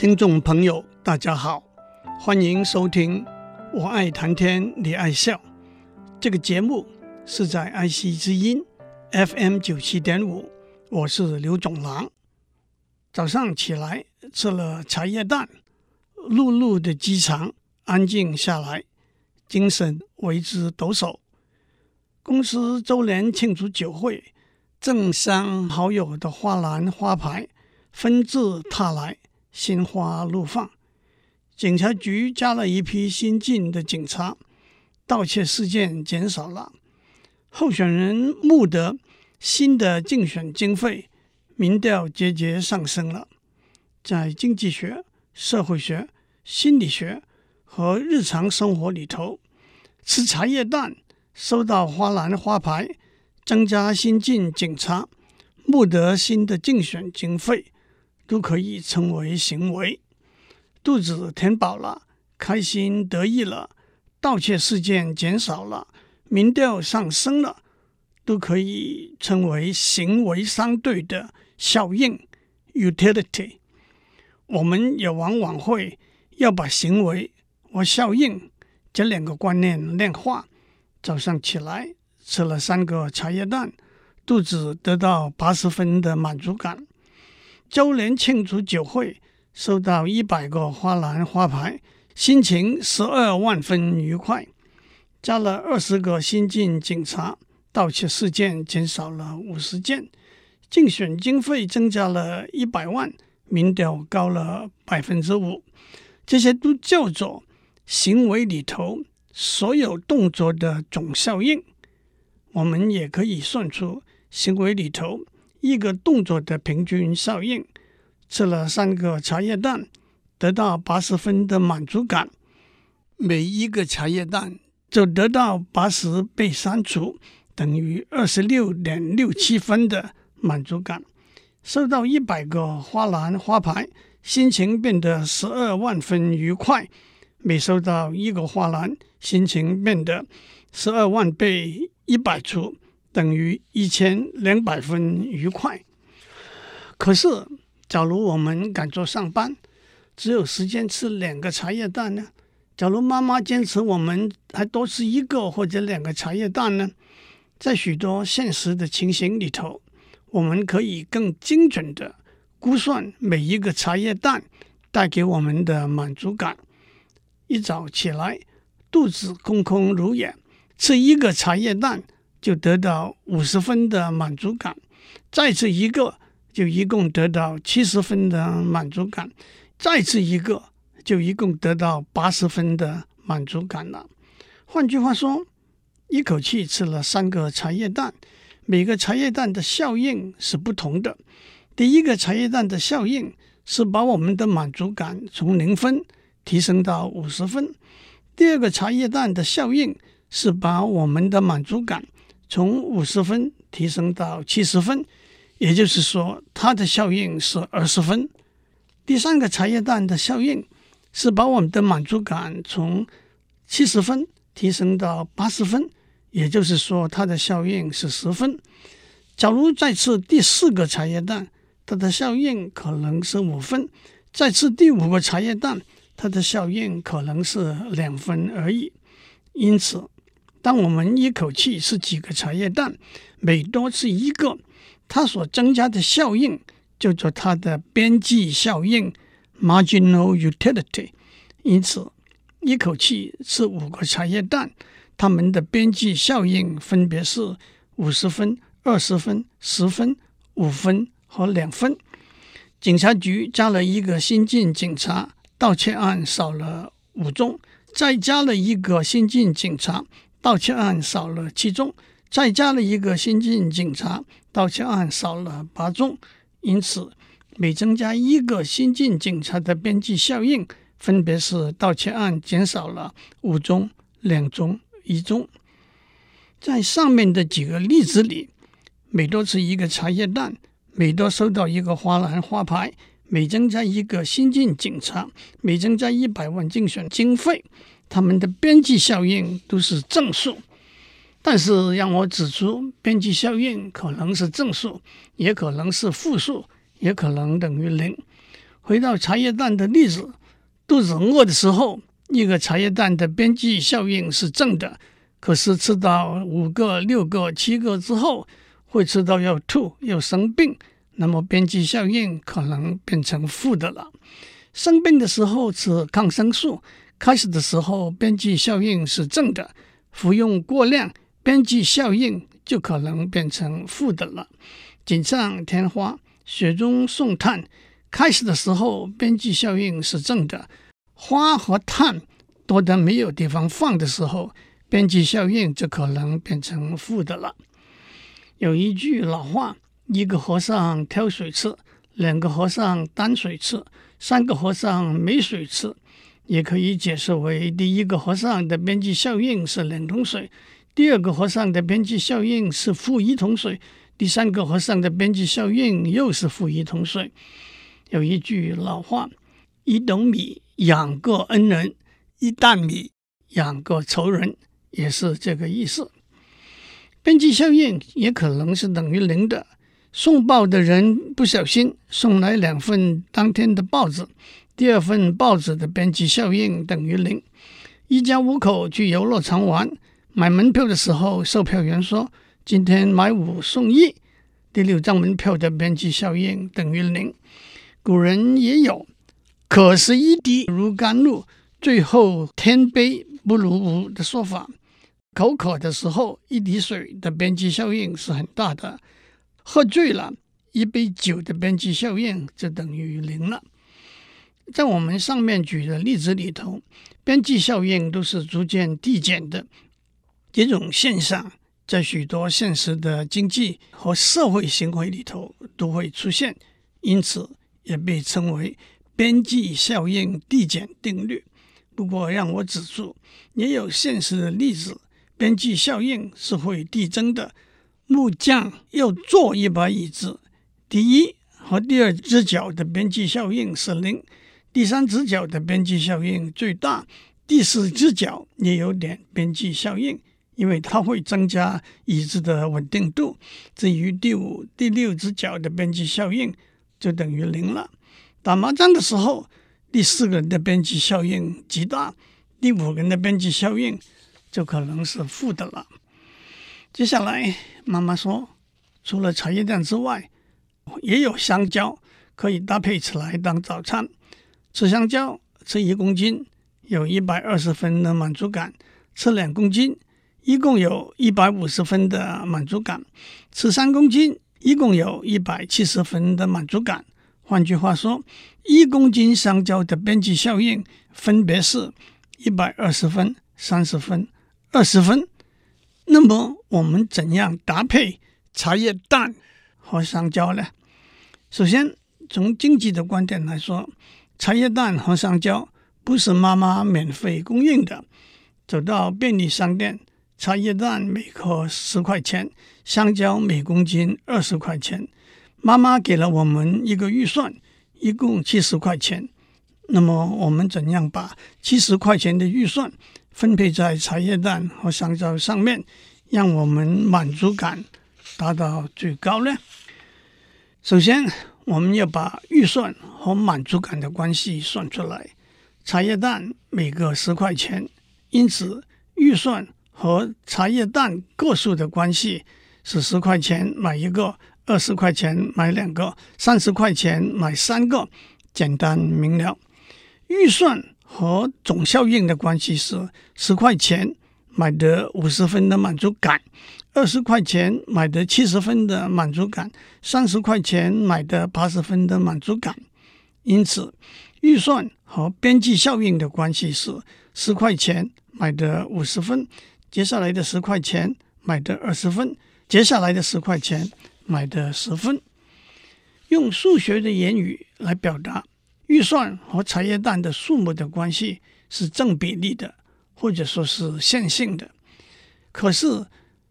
听众朋友，大家好，欢迎收听《我爱谈天，你爱笑》这个节目，是在爱惜之音 FM 九七点五，我是刘总郎。早上起来吃了茶叶蛋，碌碌的机场安静下来，精神为之抖擞。公司周年庆祝酒会，政商好友的花篮花牌纷至沓来。心花怒放，警察局加了一批新进的警察，盗窃事件减少了，候选人募得新的竞选经费，民调节节上升了。在经济学、社会学、心理学和日常生活里头，吃茶叶蛋、收到花篮花牌、增加新进警察、募得新的竞选经费。都可以称为行为。肚子填饱了，开心得意了，盗窃事件减少了，民调上升了，都可以称为行为相对的效应 （utility）。我们也往往会要把行为和效应这两个观念量化。早上起来吃了三个茶叶蛋，肚子得到八十分的满足感。周年庆祝酒会，收到一百个花篮花牌，心情十二万分愉快。加了二十个新进警察，盗窃事件减少了五十件，竞选经费增加了一百万，民调高了百分之五。这些都叫做行为里头所有动作的总效应。我们也可以算出行为里头。一个动作的平均效应，吃了三个茶叶蛋，得到八十分的满足感。每一个茶叶蛋就得到八十被删除，等于二十六点六七分的满足感。收到一百个花篮花牌，心情变得十二万分愉快。每收到一个花篮，心情变得十二万倍一百除。等于一千两百分愉快。可是，假如我们赶着上班，只有时间吃两个茶叶蛋呢？假如妈妈坚持我们还多吃一个或者两个茶叶蛋呢？在许多现实的情形里头，我们可以更精准地估算每一个茶叶蛋带给我们的满足感。一早起来，肚子空空如也，吃一个茶叶蛋。就得到五十分的满足感，再吃一个就一共得到七十分的满足感，再吃一个就一共得到八十分的满足感了。换句话说，一口气吃了三个茶叶蛋，每个茶叶蛋的效应是不同的。第一个茶叶蛋的效应是把我们的满足感从零分提升到五十分，第二个茶叶蛋的效应是把我们的满足感从五十分提升到七十分，也就是说，它的效应是二十分。第三个茶叶蛋的效应是把我们的满足感从七十分提升到八十分，也就是说，它的效应是十分。假如再吃第四个茶叶蛋，它的效应可能是五分；再吃第五个茶叶蛋，它的效应可能是两分而已。因此，当我们一口气吃几个茶叶蛋，每多吃一个，它所增加的效应叫做它的边际效应 （marginal utility）。因此，一口气吃五个茶叶蛋，它们的边际效应分别是五十分、二十分、十分、五分和两分。警察局加了一个新进警察，盗窃案少了五宗；再加了一个新进警察。盗窃案少了七宗，再加了一个新进警察，盗窃案少了八宗。因此，每增加一个新进警察的边际效应，分别是盗窃案减少了五宗、两宗、一宗。在上面的几个例子里，每多吃一个茶叶蛋，每多收到一个花篮花牌，每增加一个新进警察，每增加一百万竞选经费。他们的边际效应都是正数，但是让我指出，边际效应可能是正数，也可能是负数，也可能等于零。回到茶叶蛋的例子，肚子饿的时候，一个茶叶蛋的边际效应是正的，可是吃到五个、六个、七个之后，会吃到要吐、要生病，那么边际效应可能变成负的了。生病的时候吃抗生素，开始的时候边际效应是正的，服用过量，边际效应就可能变成负的了。锦上添花，雪中送炭。开始的时候，边际效应是正的，花和炭多得没有地方放的时候，边际效应就可能变成负的了。有一句老话：一个和尚挑水吃，两个和尚担水吃，三个和尚没水吃。也可以解释为，第一个和尚的边际效应是两桶水，第二个和尚的边际效应是负一桶水，第三个和尚的边际效应又是负一桶水。有一句老话：“一斗米养个恩人，一担米养个仇人”，也是这个意思。边际效应也可能是等于零的。送报的人不小心送来两份当天的报纸，第二份报纸的边际效应等于零。一家五口去游乐场玩，买门票的时候，售票员说：“今天买五送一。”第六张门票的边际效应等于零。古人也有“渴时一滴如甘露，最后天杯不如无”的说法。口渴的时候，一滴水的边际效应是很大的；喝醉了，一杯酒的边际效应就等于零了。在我们上面举的例子里头，边际效应都是逐渐递减的。这种现象在许多现实的经济和社会行为里头都会出现，因此，也被称为边际效应递减定律。不过，让我指出，也有现实的例子，边际效应是会递增的。木匠要做一把椅子，第一和第二只脚的边际效应是零，第三只脚的边际效应最大，第四只脚也有点边际效应，因为它会增加椅子的稳定度。至于第五、第六只脚的边际效应，就等于零了。打麻将的时候，第四个人的边际效应极大，第五个人的边际效应就可能是负的了。接下来，妈妈说，除了茶叶蛋之外，也有香蕉可以搭配起来当早餐。吃香蕉，吃一公斤有一百二十分的满足感；吃两公斤，一共有一百五十分的满足感；吃三公斤。一共有一百七十分的满足感。换句话说，一公斤香蕉的边际效应分别是一百二十分、三十分、二十分。那么，我们怎样搭配茶叶蛋和香蕉呢？首先，从经济的观点来说，茶叶蛋和香蕉不是妈妈免费供应的。走到便利商店。茶叶蛋每颗十块钱，香蕉每公斤二十块钱。妈妈给了我们一个预算，一共七十块钱。那么我们怎样把七十块钱的预算分配在茶叶蛋和香蕉上面，让我们满足感达到最高呢？首先，我们要把预算和满足感的关系算出来。茶叶蛋每个十块钱，因此预算。和茶叶蛋个数的关系是十块钱买一个，二十块钱买两个，三十块钱买三个，简单明了。预算和总效应的关系是十块钱买得五十分的满足感，二十块钱买得七十分的满足感，三十块钱买得八十分的满足感。因此，预算和边际效应的关系是十块钱买得五十分。接下来的十块钱买的二十分，接下来的十块钱买的十分。用数学的言语来表达，预算和茶叶蛋的数目的关系是正比例的，或者说是线性的。可是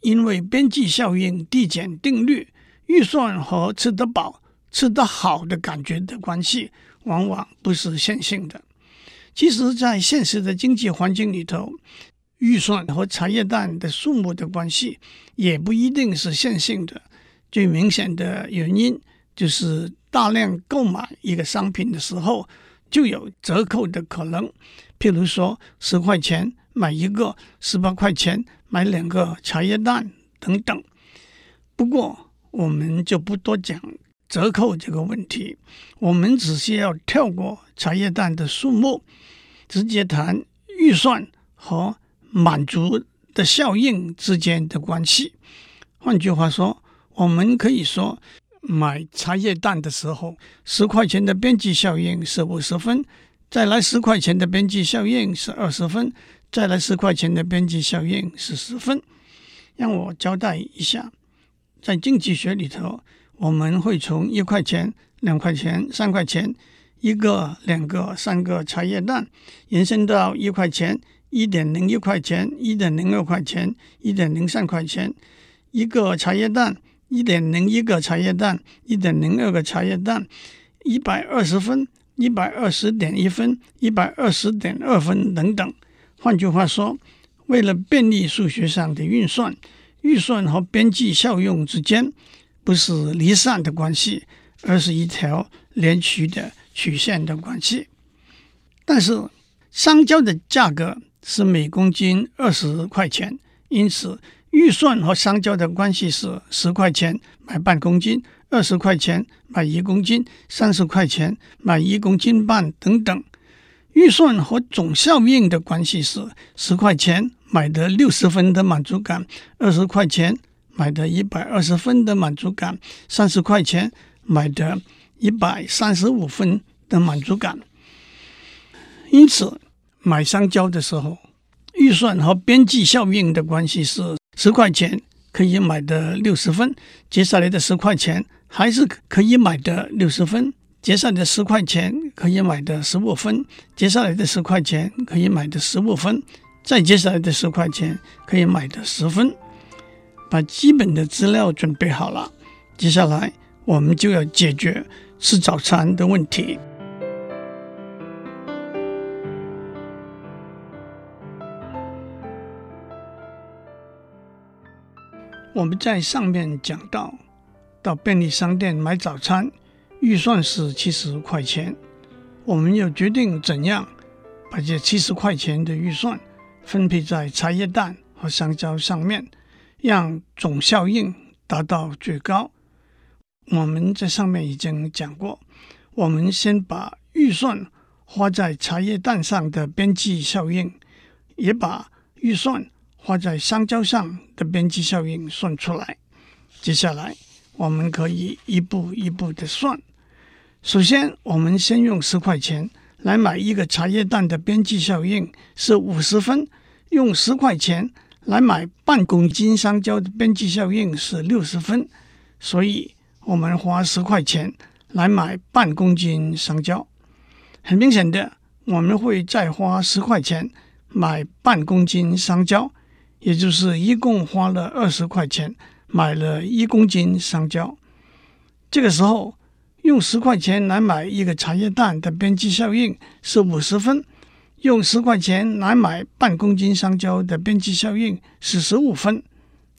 因为边际效应递减定律，预算和吃得饱、吃得好的感觉的关系往往不是线性的。其实，在现实的经济环境里头，预算和茶叶蛋的数目的关系也不一定是线性的。最明显的原因就是大量购买一个商品的时候，就有折扣的可能。譬如说，十块钱买一个，十八块钱买两个茶叶蛋等等。不过，我们就不多讲折扣这个问题，我们只需要跳过茶叶蛋的数目，直接谈预算和满足的效应之间的关系。换句话说，我们可以说，买茶叶蛋的时候，十块钱的边际效应是五十分，再来十块钱的边际效应是二十分，再来十块钱的边际效应是十分。让我交代一下，在经济学里头，我们会从一块钱、两块钱、三块钱，一个、两个、三个茶叶蛋，延伸到一块钱、一点零一块钱、一点零二块钱、一点零三块钱。一个茶叶蛋，一点零一个茶叶蛋，一点零二个茶叶蛋，一百二十分，一百二十点一分，一百二十点二分等等。换句话说，为了便利数学上的运算，预算和边际效用之间不是离散的关系，而是一条连续的曲线的关系。但是，香蕉的价格是每公斤二十块钱，因此。预算和香蕉的关系是十块钱买半公斤，二十块钱买一公斤，三十块钱买一公斤半等等。预算和总效应的关系是十块钱买得六十分的满足感，二十块钱买得一百二十分的满足感，三十块钱买得一百三十五分的满足感。因此，买香蕉的时候，预算和边际效应的关系是。十块钱可以买的六十分，接下来的十块钱还是可以买的六十分，接下来的十块钱可以买的十五分，接下来的十块钱可以买的十五分，再接下来的十块钱可以买的十分。把基本的资料准备好了，接下来我们就要解决吃早餐的问题。我们在上面讲到，到便利商店买早餐，预算是七十块钱。我们要决定怎样把这七十块钱的预算分配在茶叶蛋和香蕉上面，让总效应达到最高。我们在上面已经讲过，我们先把预算花在茶叶蛋上的边际效应，也把预算。花在香蕉上的边际效应算出来，接下来我们可以一步一步的算。首先，我们先用十块钱来买一个茶叶蛋的边际效应是五十分，用十块钱来买半公斤香蕉的边际效应是六十分，所以我们花十块钱来买半公斤香蕉。很明显的，我们会再花十块钱买半公斤香蕉。也就是一共花了二十块钱买了一公斤香蕉。这个时候用十块钱来买一个茶叶蛋的边际效应是五十分，用十块钱来买半公斤香蕉的边际效应是十五分。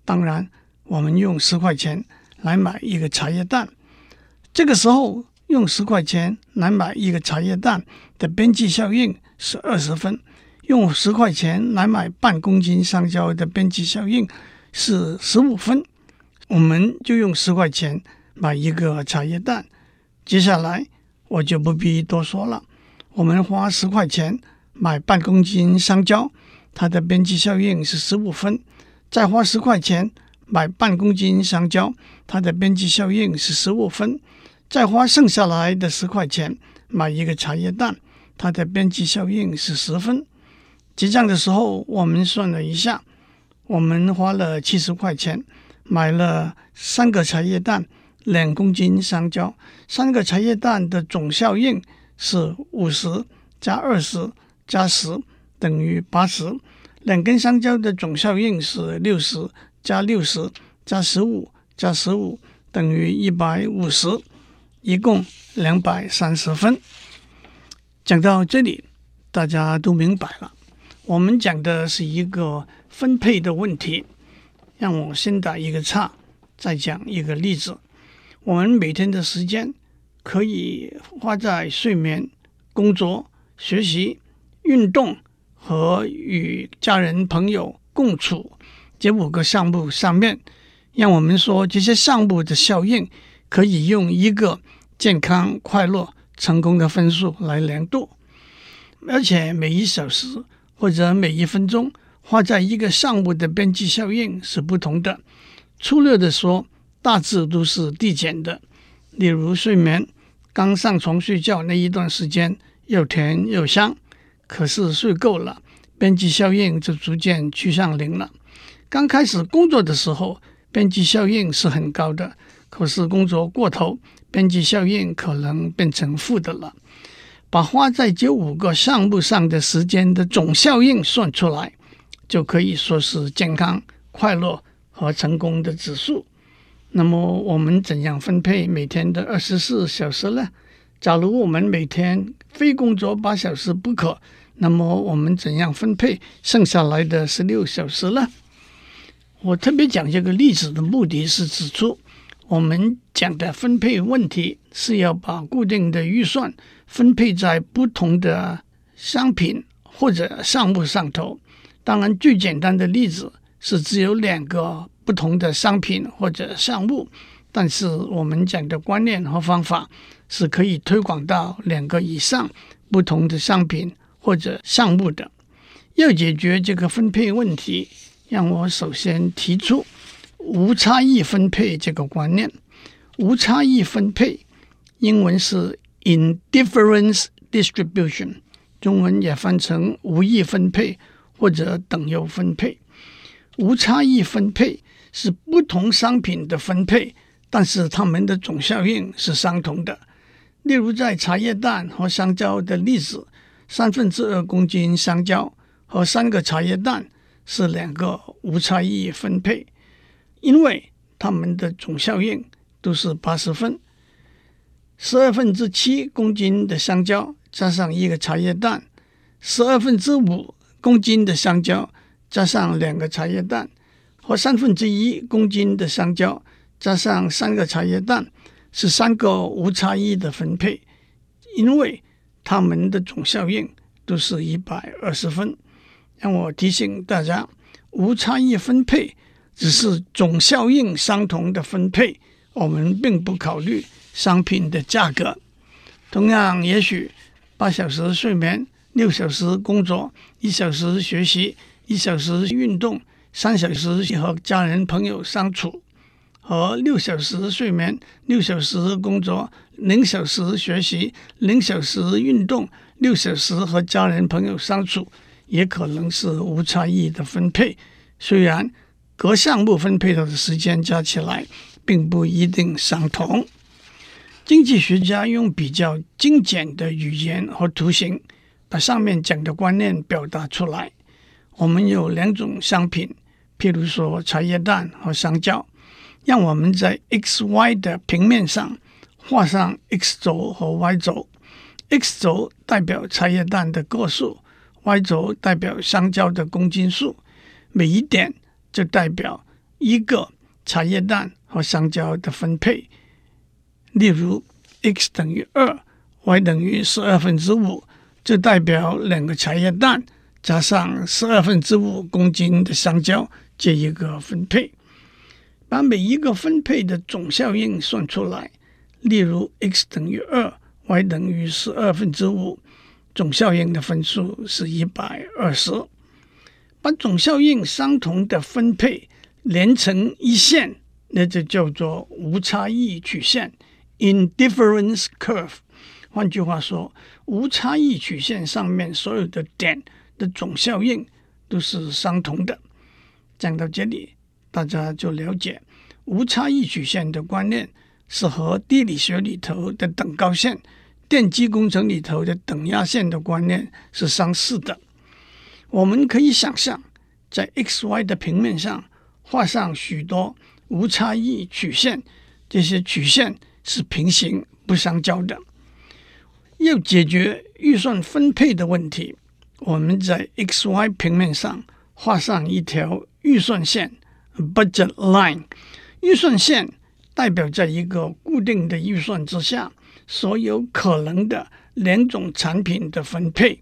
当然，我们用十块钱来买一个茶叶蛋，这个时候用十块钱来买一个茶叶蛋的边际效应是二十分。用十块钱来买半公斤香蕉的边际效应是十五分，我们就用十块钱买一个茶叶蛋。接下来我就不必多说了，我们花十块钱买半公斤香蕉，它的边际效应是十五分；再花十块钱买半公斤香蕉，它的边际效应是十五分；再花剩下来的十块钱买一个茶叶蛋，它的边际效应是十分。结账的时候，我们算了一下，我们花了七十块钱买了三个茶叶蛋，两公斤香蕉。三个茶叶蛋的总效应是五十加二十加十等于八十。两根香蕉的总效应是六十加六十加十五加十五等于一百五十，一共两百三十分。讲到这里，大家都明白了。我们讲的是一个分配的问题，让我先打一个岔，再讲一个例子。我们每天的时间可以花在睡眠、工作、学习、运动和与家人朋友共处这五个项目上面。让我们说，这些项目的效应可以用一个健康、快乐、成功的分数来量度，而且每一小时或者每一分钟花在一个项目的边际效应是不同的。粗略的说，大致都是递减的。例如睡眠，刚上床睡觉那一段时间又甜又香，可是睡够了，边际效应就逐渐趋向零了。刚开始工作的时候，边际效应是很高的，可是工作过头，边际效应可能变成负的了。把花在这五个项目上的时间的总效应算出来，就可以说是健康、快乐。和成功的指数。那么我们怎样分配每天的二十四小时呢？假如我们每天非工作八小时不可，那么我们怎样分配剩下来的十六小时呢？我特别讲这个例子的目的是指出，我们讲的分配问题是要把固定的预算分配在不同的商品或者项目上头。当然，最简单的例子。是只有两个不同的商品或者项目，但是我们讲的观念和方法是可以推广到两个以上不同的商品或者项目的。要解决这个分配问题，让我首先提出无差异分配这个观念。无差异分配，英文是 indifference distribution，中文也翻成无异分配或者等优分配。无差异分配是不同商品的分配，但是它们的总效应是相同的。例如，在茶叶蛋和香蕉的例子，三分之二公斤香蕉和三个茶叶蛋是两个无差异分配，因为它们的总效应都是八十分。十二分之七公斤的香蕉加上一个茶叶蛋，十二分之五公斤的香蕉。加上两个茶叶蛋，和三分之一公斤的香蕉，加上三个茶叶蛋，是三个无差异的分配，因为它们的总效应都是一百二十分。让我提醒大家，无差异分配只是总效应相同的分配，我们并不考虑商品的价格。同样，也许八小时睡眠，六小时工作，一小时学习。一小时运动，三小时和家人朋友相处，和六小时睡眠、六小时工作、零小时学习、零小时运动、六小时和家人朋友相处，也可能是无差异的分配。虽然各项目分配的时间加起来并不一定相同。经济学家用比较精简的语言和图形，把上面讲的观念表达出来。我们有两种商品，譬如说茶叶蛋和香蕉，让我们在 x、y 的平面上画上 x 轴和 y 轴。x 轴代表茶叶蛋的个数，y 轴代表香蕉的公斤数。每一点就代表一个茶叶蛋和香蕉的分配。例如，x 等于二，y 等于十二分之五，就代表两个茶叶蛋。加上十二分之五公斤的香蕉，这一个分配，把每一个分配的总效应算出来。例如，x 等于二，y 等于十二分之五，总效应的分数是一百二十。把总效应相同的分配连成一线，那就叫做无差异曲线 （indifference curve）。换句话说，无差异曲线上面所有的点。的总效应都是相同的。讲到这里，大家就了解无差异曲线的观念是和地理学里头的等高线、电机工程里头的等压线的观念是相似的。我们可以想象，在 x、y 的平面上画上许多无差异曲线，这些曲线是平行不相交的。要解决预算分配的问题。我们在 x、y 平面上画上一条预算线 （budget line）。预算线代表在一个固定的预算之下，所有可能的两种产品的分配。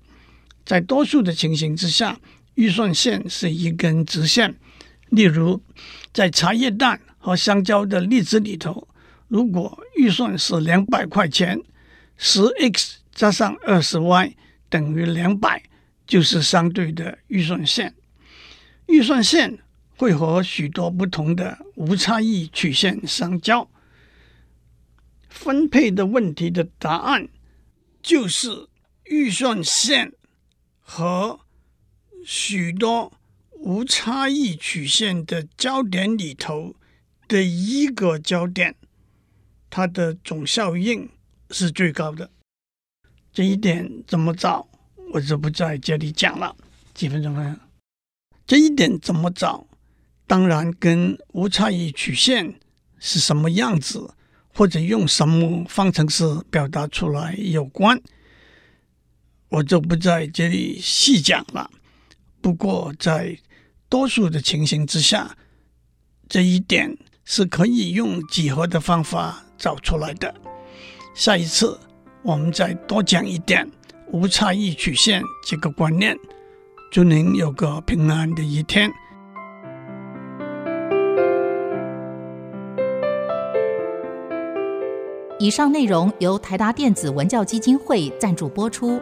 在多数的情形之下，预算线是一根直线。例如，在茶叶蛋和香蕉的例子里头，如果预算是两百块钱，十 x 加上二十 y 等于两百，就是相对的预算线。预算线会和许多不同的无差异曲线相交。分配的问题的答案就是预算线和许多。无差异曲线的交点里头的一个交点，它的总效应是最高的。这一点怎么找，我就不在这里讲了。几分钟了，这一点怎么找？当然跟无差异曲线是什么样子，或者用什么方程式表达出来有关。我就不在这里细讲了。不过在多数的情形之下，这一点是可以用几何的方法找出来的。下一次我们再多讲一点无差异曲线这个观念。祝您有个平安的一天。以上内容由台达电子文教基金会赞助播出。